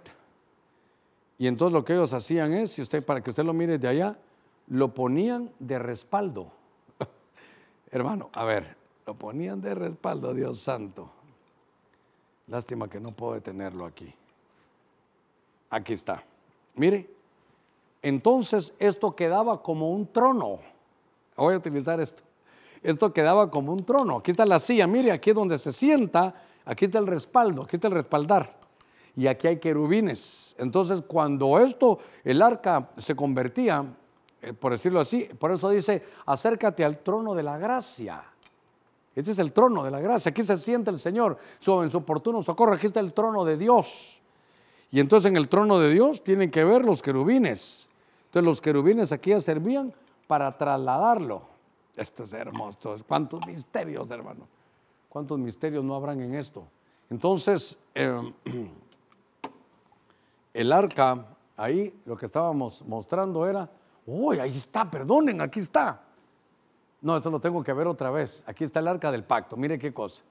Y entonces lo que ellos hacían es, si usted, para que usted lo mire de allá, lo ponían de respaldo. Hermano, a ver, lo ponían de respaldo, Dios santo. Lástima que no puedo detenerlo aquí. Aquí está. Mire, entonces esto quedaba como un trono. Voy a utilizar esto esto quedaba como un trono. Aquí está la silla, mire, aquí es donde se sienta, aquí está el respaldo, aquí está el respaldar. Y aquí hay querubines. Entonces, cuando esto, el arca se convertía, eh, por decirlo así, por eso dice, acércate al trono de la gracia. Este es el trono de la gracia. Aquí se sienta el Señor en su oportuno socorro. Aquí está el trono de Dios. Y entonces en el trono de Dios tienen que ver los querubines. Entonces los querubines aquí ya servían para trasladarlo. Esto es hermoso. ¿Cuántos misterios, hermano? ¿Cuántos misterios no habrán en esto? Entonces, em, el arca, ahí lo que estábamos mostrando era, uy, ahí está, perdonen, aquí está. No, esto lo tengo que ver otra vez. Aquí está el arca del pacto, mire qué cosa.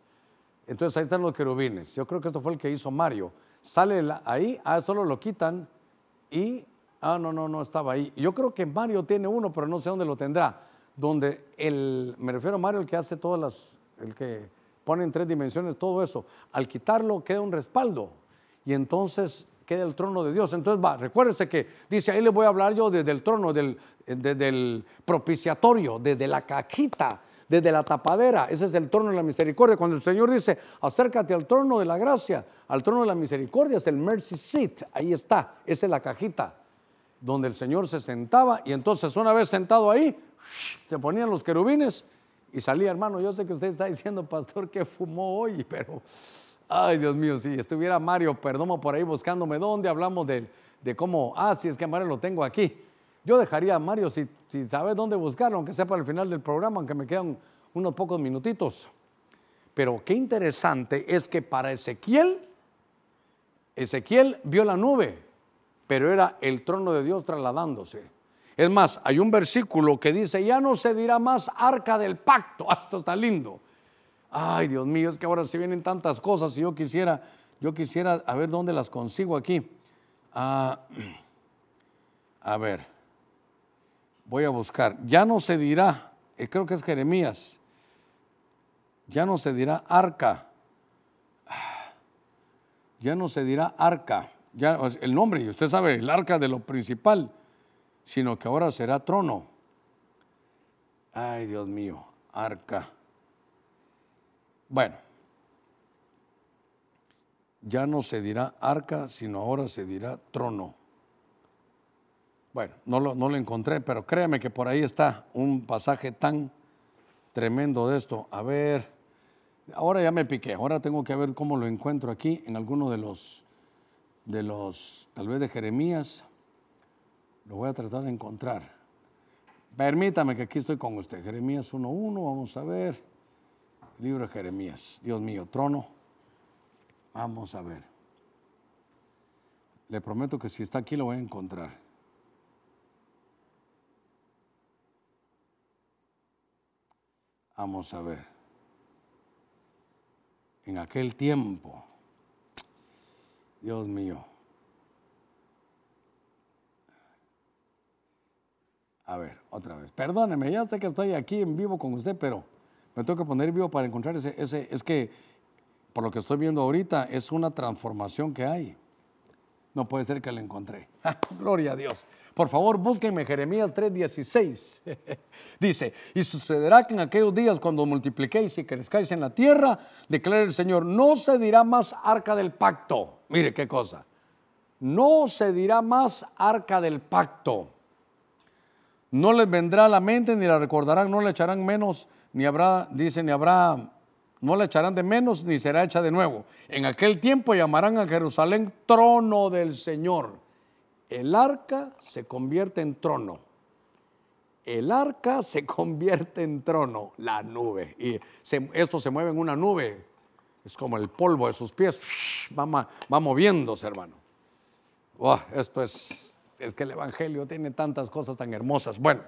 Entonces ahí están los querubines. Yo creo que esto fue el que hizo Mario. Sale ahí, ah, solo lo quitan y, ah, no, no, no estaba ahí. Yo creo que Mario tiene uno, pero no sé dónde lo tendrá donde el, me refiero a Mario, el que hace todas las, el que pone en tres dimensiones todo eso, al quitarlo queda un respaldo y entonces queda el trono de Dios. Entonces va, recuérdese que dice, ahí le voy a hablar yo desde el trono, del, desde el propiciatorio, desde la cajita, desde la tapadera. Ese es el trono de la misericordia. Cuando el Señor dice, acércate al trono de la gracia, al trono de la misericordia, es el mercy seat, ahí está, esa es la cajita donde el Señor se sentaba y entonces una vez sentado ahí, se ponían los querubines y salía, hermano. Yo sé que usted está diciendo, pastor, que fumó hoy, pero, ay Dios mío, si estuviera Mario Perdomo por ahí buscándome dónde hablamos de, de cómo, ah, si es que Mario lo tengo aquí. Yo dejaría a Mario si, si sabe dónde buscarlo, aunque sea para el final del programa, aunque me quedan unos pocos minutitos. Pero qué interesante es que para Ezequiel, Ezequiel vio la nube, pero era el trono de Dios trasladándose. Es más, hay un versículo que dice, ya no se dirá más arca del pacto. Ah, esto está lindo. Ay, Dios mío, es que ahora se vienen tantas cosas y yo quisiera, yo quisiera a ver dónde las consigo aquí. Ah, a ver, voy a buscar. Ya no se dirá, eh, creo que es Jeremías, ya no se dirá arca ya no se dirá arca, ya el nombre, usted sabe, el arca de lo principal, sino que ahora será trono. Ay, Dios mío, arca. Bueno, ya no se dirá arca, sino ahora se dirá trono. Bueno, no lo, encontré, pero créame que por ahí está un pasaje tan tremendo de esto. A ver, ahora ya me piqué, ahora tengo que ver cómo lo encuentro aquí en alguno de los, de los, tal vez de Jeremías. Lo voy a tratar de encontrar. Permítame que aquí estoy con usted. Jeremías 1.1, vamos a ver. Libro de Jeremías. Dios mío, trono. Vamos a ver. Le prometo que si está aquí lo voy a encontrar. Vamos a ver. En aquel tiempo, Dios mío, a ver, otra vez. Perdóneme, ya sé que estoy aquí en vivo con usted, pero me tengo que poner vivo para encontrar ese, ese, es que por lo que estoy viendo ahorita es una transformación que hay. No puede ser que la encontré. Gloria a Dios. Por favor, búsquenme Jeremías 3:16. Dice, y sucederá que en aquellos días cuando multipliquéis y crezcáis en la tierra, declara el Señor, no se dirá más arca del pacto. Mire qué cosa. No se dirá más arca del pacto. No les vendrá a la mente ni la recordarán, no le echarán menos, ni habrá, dice, ni habrá no la echarán de menos ni será hecha de nuevo. En aquel tiempo llamarán a Jerusalén trono del Señor. El arca se convierte en trono. El arca se convierte en trono, la nube. Y esto se mueve en una nube. Es como el polvo de sus pies. Va, va moviéndose, hermano. esto es, es que el Evangelio tiene tantas cosas tan hermosas. Bueno,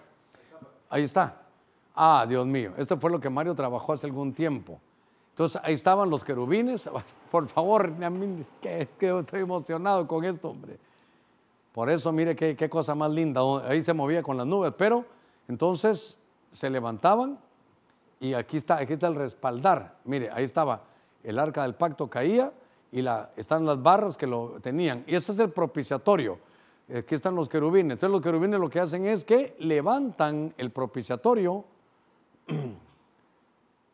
ahí está. Ah, Dios mío, esto fue lo que Mario trabajó hace algún tiempo. Entonces ahí estaban los querubines. Por favor, que, que estoy emocionado con esto, hombre. Por eso, mire qué, qué cosa más linda. Ahí se movía con las nubes. Pero entonces se levantaban y aquí está, aquí está el respaldar. Mire, ahí estaba el arca del pacto caía y están las barras que lo tenían. Y ese es el propiciatorio. Aquí están los querubines. Entonces los querubines lo que hacen es que levantan el propiciatorio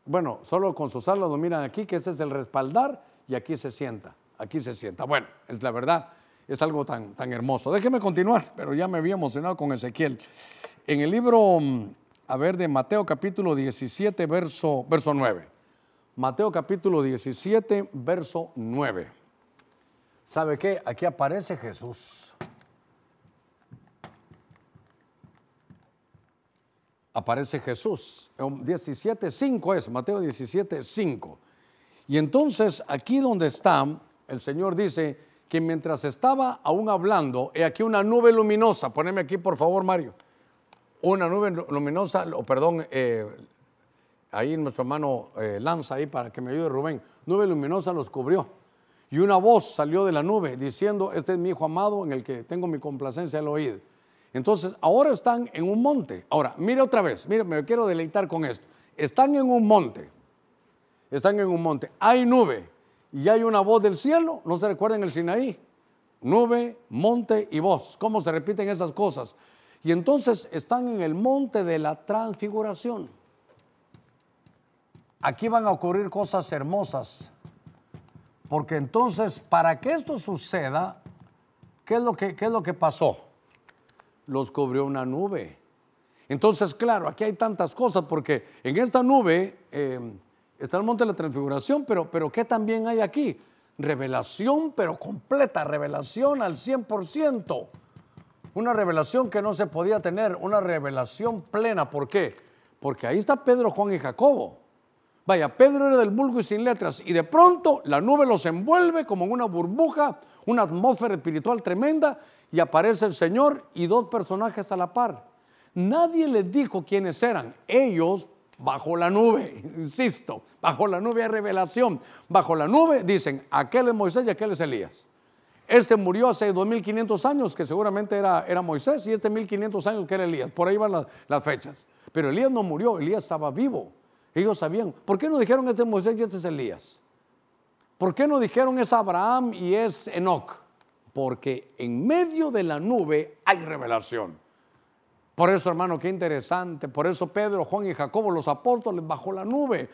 Bueno, solo con sus alas lo miran aquí, que ese es el respaldar, y aquí se sienta, aquí se sienta. Bueno, es la verdad, es algo tan, tan hermoso. Déjeme continuar, pero ya me había emocionado con Ezequiel. En el libro, mm, a ver, de Mateo capítulo 17, verso, verso 9. Mateo capítulo 17, verso 9. ¿Sabe qué? Aquí aparece Jesús. Aparece Jesús. 17.5 es, Mateo 17.5. Y entonces aquí donde está, el Señor dice que mientras estaba aún hablando, he aquí una nube luminosa, poneme aquí por favor Mario, una nube luminosa, o perdón, eh, ahí nuestro hermano eh, lanza ahí para que me ayude Rubén, nube luminosa los cubrió. Y una voz salió de la nube diciendo, este es mi hijo amado en el que tengo mi complacencia al oír. Entonces, ahora están en un monte. Ahora, mire otra vez, mire, me quiero deleitar con esto. Están en un monte. Están en un monte. Hay nube y hay una voz del cielo. ¿No se recuerdan el Sinaí? Nube, monte y voz. ¿Cómo se repiten esas cosas? Y entonces están en el monte de la transfiguración. Aquí van a ocurrir cosas hermosas. Porque entonces, para que esto suceda, ¿qué es lo que, qué es lo que pasó? Los cubrió una nube. Entonces, claro, aquí hay tantas cosas porque en esta nube eh, está el monte de la transfiguración, pero, pero ¿qué también hay aquí? Revelación, pero completa, revelación al 100%. Una revelación que no se podía tener, una revelación plena. ¿Por qué? Porque ahí está Pedro, Juan y Jacobo. Vaya, Pedro era del vulgo y sin letras, y de pronto la nube los envuelve como en una burbuja, una atmósfera espiritual tremenda, y aparece el Señor y dos personajes a la par. Nadie les dijo quiénes eran. Ellos bajo la nube, insisto, bajo la nube hay revelación. Bajo la nube dicen, aquel es Moisés y aquel es Elías. Este murió hace 2500 años, que seguramente era, era Moisés, y este 1500 años que era Elías. Por ahí van las, las fechas. Pero Elías no murió, Elías estaba vivo. Ellos sabían. ¿Por qué no dijeron este es Moisés y este es Elías? ¿Por qué no dijeron es Abraham y es Enoch? Porque en medio de la nube hay revelación. Por eso, hermano, qué interesante. Por eso Pedro, Juan y Jacobo, los apóstoles, bajo la nube.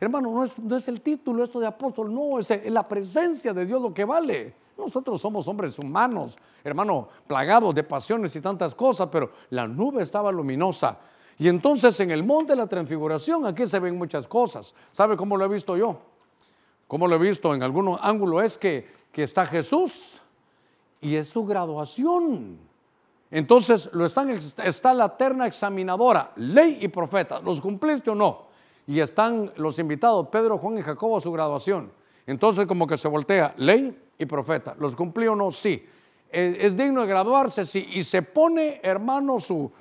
hermano, no es, no es, el título esto de apóstol, no, es, es la presencia de Dios lo que vale. Nosotros somos hombres humanos, hermano, plagados de pasiones y tantas cosas, pero la nube estaba luminosa. Y entonces en el monte de la transfiguración, aquí se ven muchas cosas. ¿Sabe cómo lo he visto yo? ¿Cómo lo he visto en algún ángulo? Es que, que está Jesús y es su graduación. Entonces lo están, está la terna examinadora, ley y profeta. ¿Los cumpliste o no? Y están los invitados, Pedro, Juan y Jacobo, a su graduación. Entonces como que se voltea, ley y profeta. ¿Los cumplí o no? Sí. ¿Es, digno de graduarse? Sí. Y se pone, hermano, su,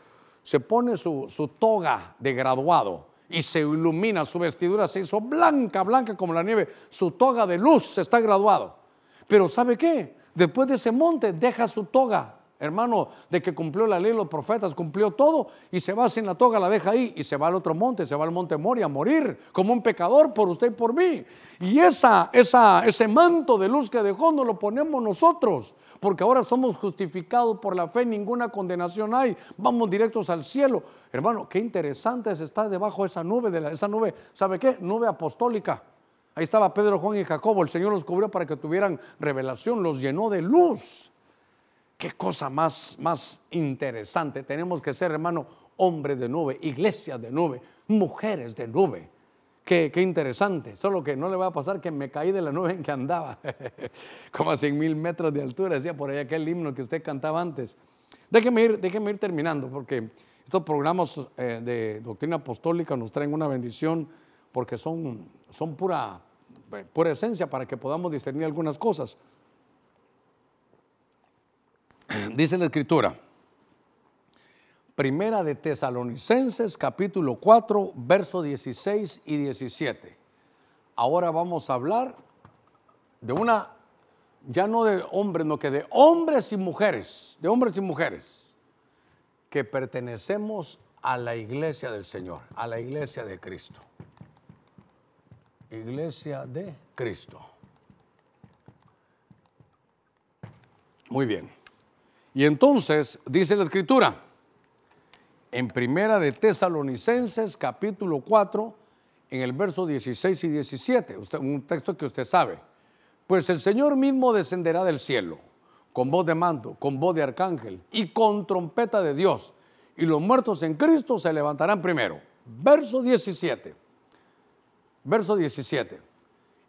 se pone su, toga de graduado y se ilumina, su vestidura se hizo blanca, blanca como la nieve, su toga de luz está graduado. Pero ¿sabe qué? Después de ese monte deja su toga hermano, de que cumplió la ley, los profetas, cumplió todo y se va sin la toga, la deja ahí y se va al otro monte, se va al monte Moria a morir como un pecador por usted y por mí. Y esa, esa, ese manto de luz que dejó no lo ponemos nosotros, porque ahora somos justificados por la fe, ninguna condenación hay, vamos directos al cielo. Hermano, qué interesante es estar debajo de esa nube, de esa nube, ¿sabe qué? Nube apostólica. Ahí estaba Pedro, Juan y Jacobo, el Señor los cubrió para que tuvieran revelación, los llenó de luz. Qué cosa más, más interesante. Tenemos que ser, hermano, hombres de nube, iglesias de nube, mujeres de nube. Qué, qué, interesante. Solo que no le va a pasar que me caí de la nube en que andaba, como a 100 mil metros de altura, decía por ahí aquel himno que usted cantaba antes. Déjeme ir, déjeme ir terminando, porque estos programas eh, de doctrina apostólica nos traen una bendición, porque son, son pura, pura esencia para que podamos discernir algunas cosas. Dice la escritura, Primera de Tesalonicenses capítulo 4, versos 16 y 17. Ahora vamos a hablar de una, ya no de hombres, no que de hombres y mujeres, de hombres y mujeres, que pertenecemos a la iglesia del Señor, a la iglesia de Cristo. Iglesia de Cristo. Muy bien. Y entonces dice la escritura, en primera de Tesalonicenses capítulo 4, en el verso 16 y 17, un texto que usted sabe, pues el Señor mismo descenderá del cielo con voz de mando, con voz de arcángel y con trompeta de Dios, y los muertos en Cristo se levantarán primero. Verso 17. Verso 17.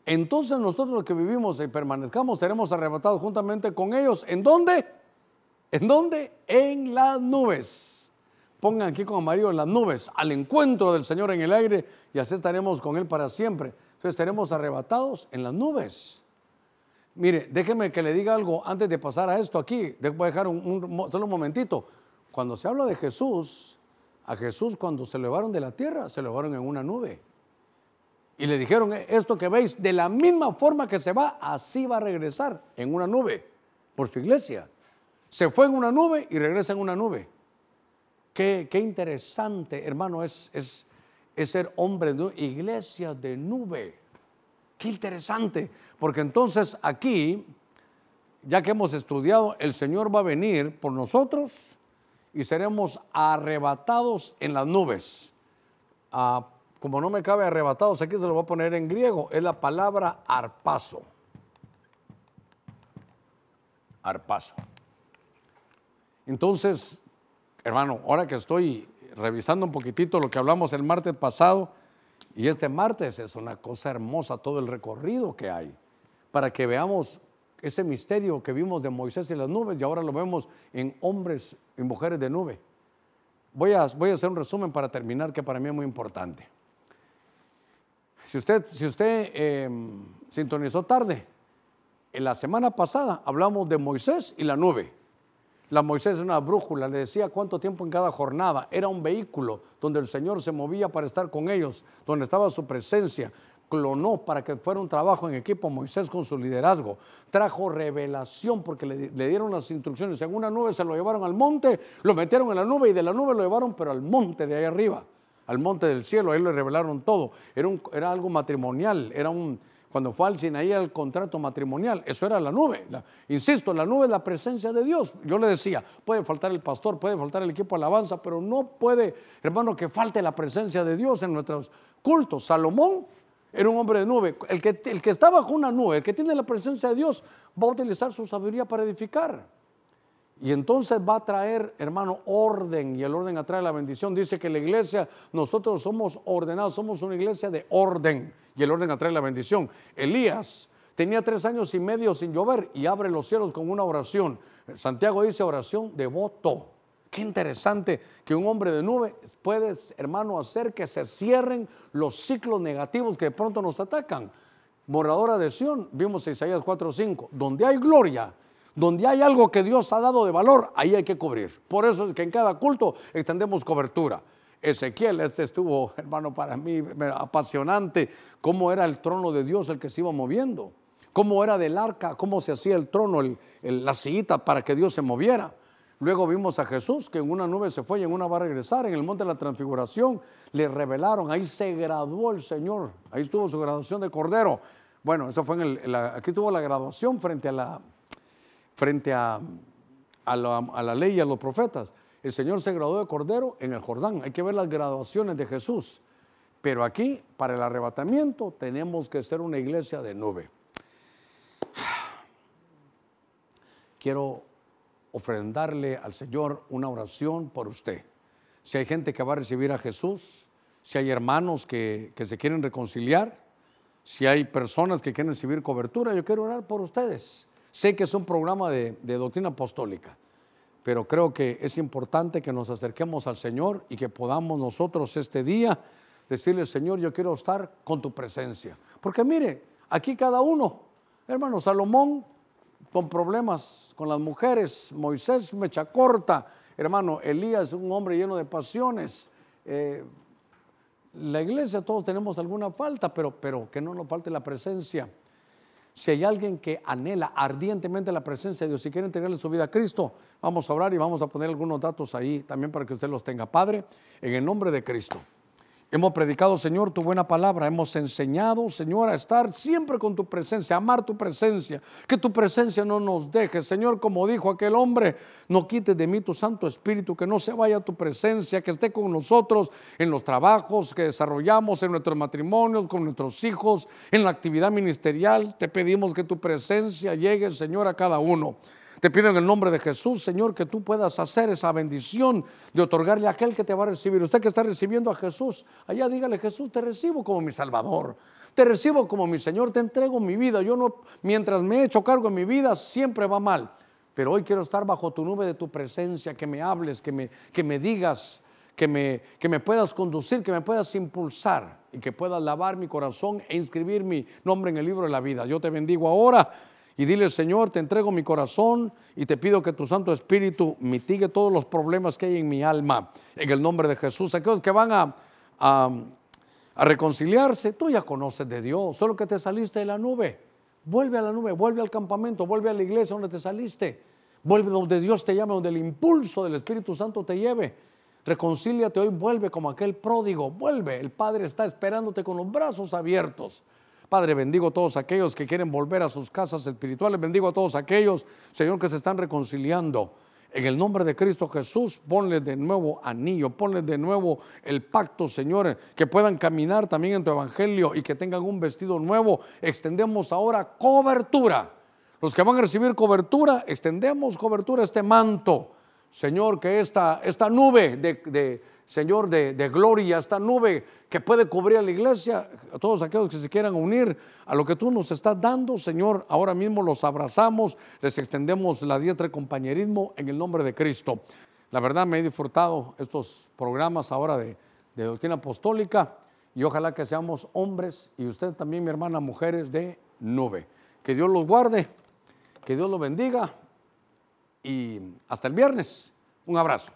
Entonces nosotros los que vivimos y permanezcamos seremos arrebatados juntamente con ellos. ¿En dónde? ¿En dónde? En las nubes. Pongan aquí con amarillo en las nubes, al encuentro del Señor en el aire y así estaremos con Él para siempre. Entonces estaremos arrebatados en las nubes. Mire, déjeme que le diga algo antes de pasar a esto aquí. Voy a dejar un, solo un momentito. Cuando se habla de Jesús, a Jesús cuando se elevaron de la tierra, se elevaron en una nube. Y le dijeron, esto que veis, de la misma forma que se va, así va a regresar en una nube por su iglesia. Se fue en una nube y regresa en una nube. Qué, interesante, hermano, es, es, ser hombre de iglesia de nube. Qué interesante, porque entonces aquí, ya que hemos estudiado, el Señor va a venir por nosotros y seremos arrebatados en las nubes. Ah, como no me cabe arrebatados, aquí se lo voy a poner en griego, es la palabra arpazo. Arpazo. Entonces, hermano, ahora que estoy revisando un poquitito lo que hablamos el martes pasado, y este martes es una cosa hermosa todo el recorrido que hay, para que veamos ese misterio que vimos de Moisés y las nubes y ahora lo vemos en hombres y mujeres de nube. Voy a, voy a hacer un resumen para terminar que para mí es muy importante. Si usted, si usted em, sintonizó tarde, en la semana pasada hablamos de Moisés y la nube. La Moisés es una brújula, le decía cuánto tiempo en cada jornada. Era un vehículo donde el Señor se movía para estar con ellos, donde estaba su presencia. Clonó para que fuera un trabajo en equipo Moisés con su liderazgo. Trajo revelación porque le, dieron las instrucciones. En una nube se lo llevaron al monte, lo metieron en la nube y de la nube lo llevaron, pero al monte de ahí arriba, al monte del cielo. Ahí le revelaron todo. Era, era algo matrimonial, era un, cuando fue al Sinaí el contrato matrimonial, eso era la nube. insisto, la nube es la presencia de Dios. Yo le decía, puede faltar el pastor, puede faltar el equipo de alabanza, pero no puede, hermano, que falte la presencia de Dios en nuestros cultos. Salomón era un hombre de nube. El que, el que está bajo una nube, el que tiene la presencia de Dios, va a utilizar su sabiduría para edificar. Y entonces va a traer, hermano, orden y el orden atrae la bendición. Dice que la iglesia, nosotros somos ordenados, somos una iglesia de orden y el orden atrae la bendición. Elías tenía tres años y medio sin llover y abre los cielos con una oración. Santiago dice oración de voto. Qué interesante que un hombre de nube puede, hermano, hacer que se cierren los ciclos negativos que de pronto nos atacan. Moradora de Sión, vimos Isaías 4:5, donde hay gloria, donde hay algo que Dios ha dado de valor, ahí hay que cubrir. Por eso es que en cada culto extendemos cobertura. Ezequiel, este estuvo, hermano, para mí apasionante, cómo era el trono de Dios el que se iba moviendo, cómo era del arca, cómo se hacía el trono, la sillita para que Dios se moviera. Luego vimos a Jesús que en una nube se fue y en una va a regresar. En el monte de la transfiguración le revelaron, ahí se graduó el Señor, ahí estuvo su graduación de Cordero. Bueno, eso fue en el, aquí tuvo la graduación frente a la, frente a, a, la, ley y a los profetas. El Señor se graduó de Cordero en el Jordán. Hay que ver las graduaciones de Jesús. Pero aquí, para el arrebatamiento, tenemos que ser una iglesia de nube. Quiero ofrendarle al Señor una oración por usted. Si hay gente que va a recibir a Jesús, si hay hermanos que, que se quieren reconciliar, si hay personas que quieren recibir cobertura, yo quiero orar por ustedes. Sé que es un programa de, doctrina apostólica, pero creo que es importante que nos acerquemos al Señor y que podamos nosotros este día decirle, Señor, yo quiero estar con tu presencia. Porque mire, aquí cada uno, hermano Salomón, con problemas con las mujeres, Moisés mecha corta, hermano Elías, un hombre lleno de pasiones. Eh, la iglesia todos tenemos alguna falta, pero, pero que no nos falte la presencia si hay alguien que anhela ardientemente la presencia de Dios y quiere entregarle su vida a Cristo, vamos a orar y vamos a poner algunos datos ahí también para que usted los tenga. Padre, en el nombre de Cristo. Hemos predicado, Señor, tu buena palabra. Hemos enseñado, Señor, a estar siempre con tu presencia, a amar tu presencia. Que tu presencia no nos deje. Señor, como dijo aquel hombre, no quites de mí tu Santo Espíritu, que no se vaya tu presencia, que esté con nosotros en los trabajos que desarrollamos, en nuestros matrimonios, con nuestros hijos, en la actividad ministerial. Te pedimos que tu presencia llegue, Señor, a cada uno. Te pido en el nombre de Jesús, Señor, que tú puedas hacer esa bendición de otorgarle a aquel que te va a recibir. Usted que está recibiendo a Jesús, allá dígale, Jesús, te recibo como mi Salvador. Te recibo como mi Señor, te entrego mi vida. Yo no, mientras me he hecho cargo en mi vida, siempre va mal. Pero hoy quiero estar bajo tu nube de tu presencia, que me hables, que me, que me digas, que me, que me puedas conducir, que me puedas impulsar y que puedas lavar mi corazón e inscribir mi nombre en el libro de la vida. Yo te bendigo ahora y dile, Señor, te entrego mi corazón y te pido que tu Santo Espíritu mitigue todos los problemas que hay en mi alma. En el nombre de Jesús. Aquellos que van a, a, reconciliarse, tú ya conoces de Dios, solo que te saliste de la nube. Vuelve a la nube, vuelve al campamento, vuelve a la iglesia donde te saliste. Vuelve donde Dios te llame, donde el impulso del Espíritu Santo te lleve. Reconcíliate hoy, vuelve como aquel pródigo, vuelve. El Padre está esperándote con los brazos abiertos. Padre, bendigo a todos aquellos que quieren volver a sus casas espirituales. Bendigo a todos aquellos, Señor, que se están reconciliando. En el nombre de Cristo Jesús, ponle de nuevo anillo, ponle de nuevo el pacto, Señor, que puedan caminar también en tu evangelio y que tengan un vestido nuevo. Extendemos ahora cobertura. Los que van a recibir cobertura, extendemos cobertura, este manto. Señor, que esta, esta nube de Señor, de, gloria, esta nube que puede cubrir a la iglesia, a todos aquellos que se quieran unir a lo que tú nos estás dando, Señor, ahora mismo los abrazamos, les extendemos la diestra de compañerismo en el nombre de Cristo. La verdad me he disfrutado estos programas ahora de, de doctrina apostólica y ojalá que seamos hombres y usted también, mi hermana, mujeres de nube. Que Dios los guarde, que Dios los bendiga y hasta el viernes. Un abrazo.